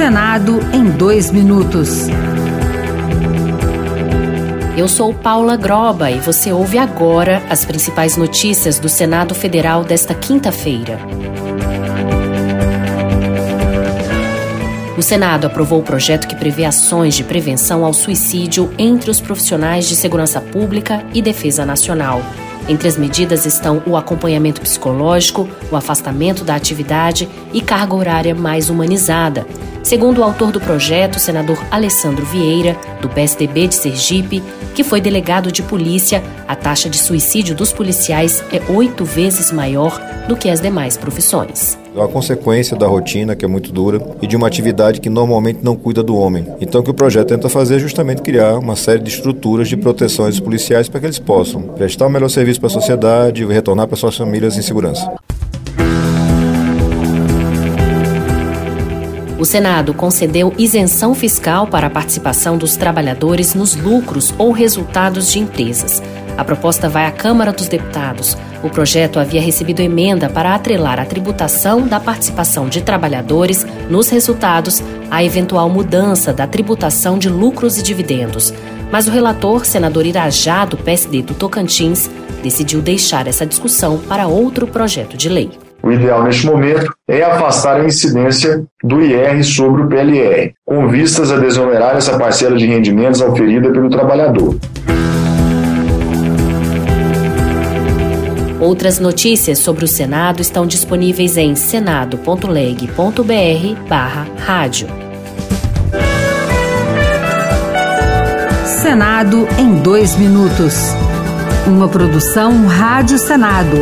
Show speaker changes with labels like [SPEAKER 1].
[SPEAKER 1] Senado em dois minutos.
[SPEAKER 2] Eu sou Paula Groba e você ouve agora as principais notícias do Senado Federal desta quinta-feira. O Senado aprovou o projeto que prevê ações de prevenção ao suicídio entre os profissionais de segurança pública e defesa nacional. Entre as medidas estão o acompanhamento psicológico, o afastamento da atividade e carga horária mais humanizada. Segundo o autor do projeto, senador Alessandro Vieira, do PSDB de Sergipe, que foi delegado de polícia, a taxa de suicídio dos policiais é oito vezes maior do que as demais profissões.
[SPEAKER 3] É uma consequência da rotina, que é muito dura, e de uma atividade que normalmente não cuida do homem. Então, o que o projeto tenta fazer é justamente criar uma série de estruturas de proteção dos policiais para que eles possam prestar o melhor serviço para a sociedade e retornar para suas famílias em segurança.
[SPEAKER 2] O Senado concedeu isenção fiscal para a participação dos trabalhadores nos lucros ou resultados de empresas. A proposta vai à Câmara dos Deputados. O projeto havia recebido emenda para atrelar a tributação da participação de trabalhadores nos resultados à eventual mudança da tributação de lucros e dividendos. Mas o relator, senador Irajá, do PSD do Tocantins, decidiu deixar essa discussão para outro projeto de lei.
[SPEAKER 4] O ideal neste momento é afastar a incidência do IR sobre o PLR, com vistas a desonerar essa parcela de rendimentos oferida pelo trabalhador.
[SPEAKER 2] Outras notícias sobre o Senado estão disponíveis em senado.leg.br/rádio.
[SPEAKER 1] Senado em dois minutos. Uma produção Rádio Senado.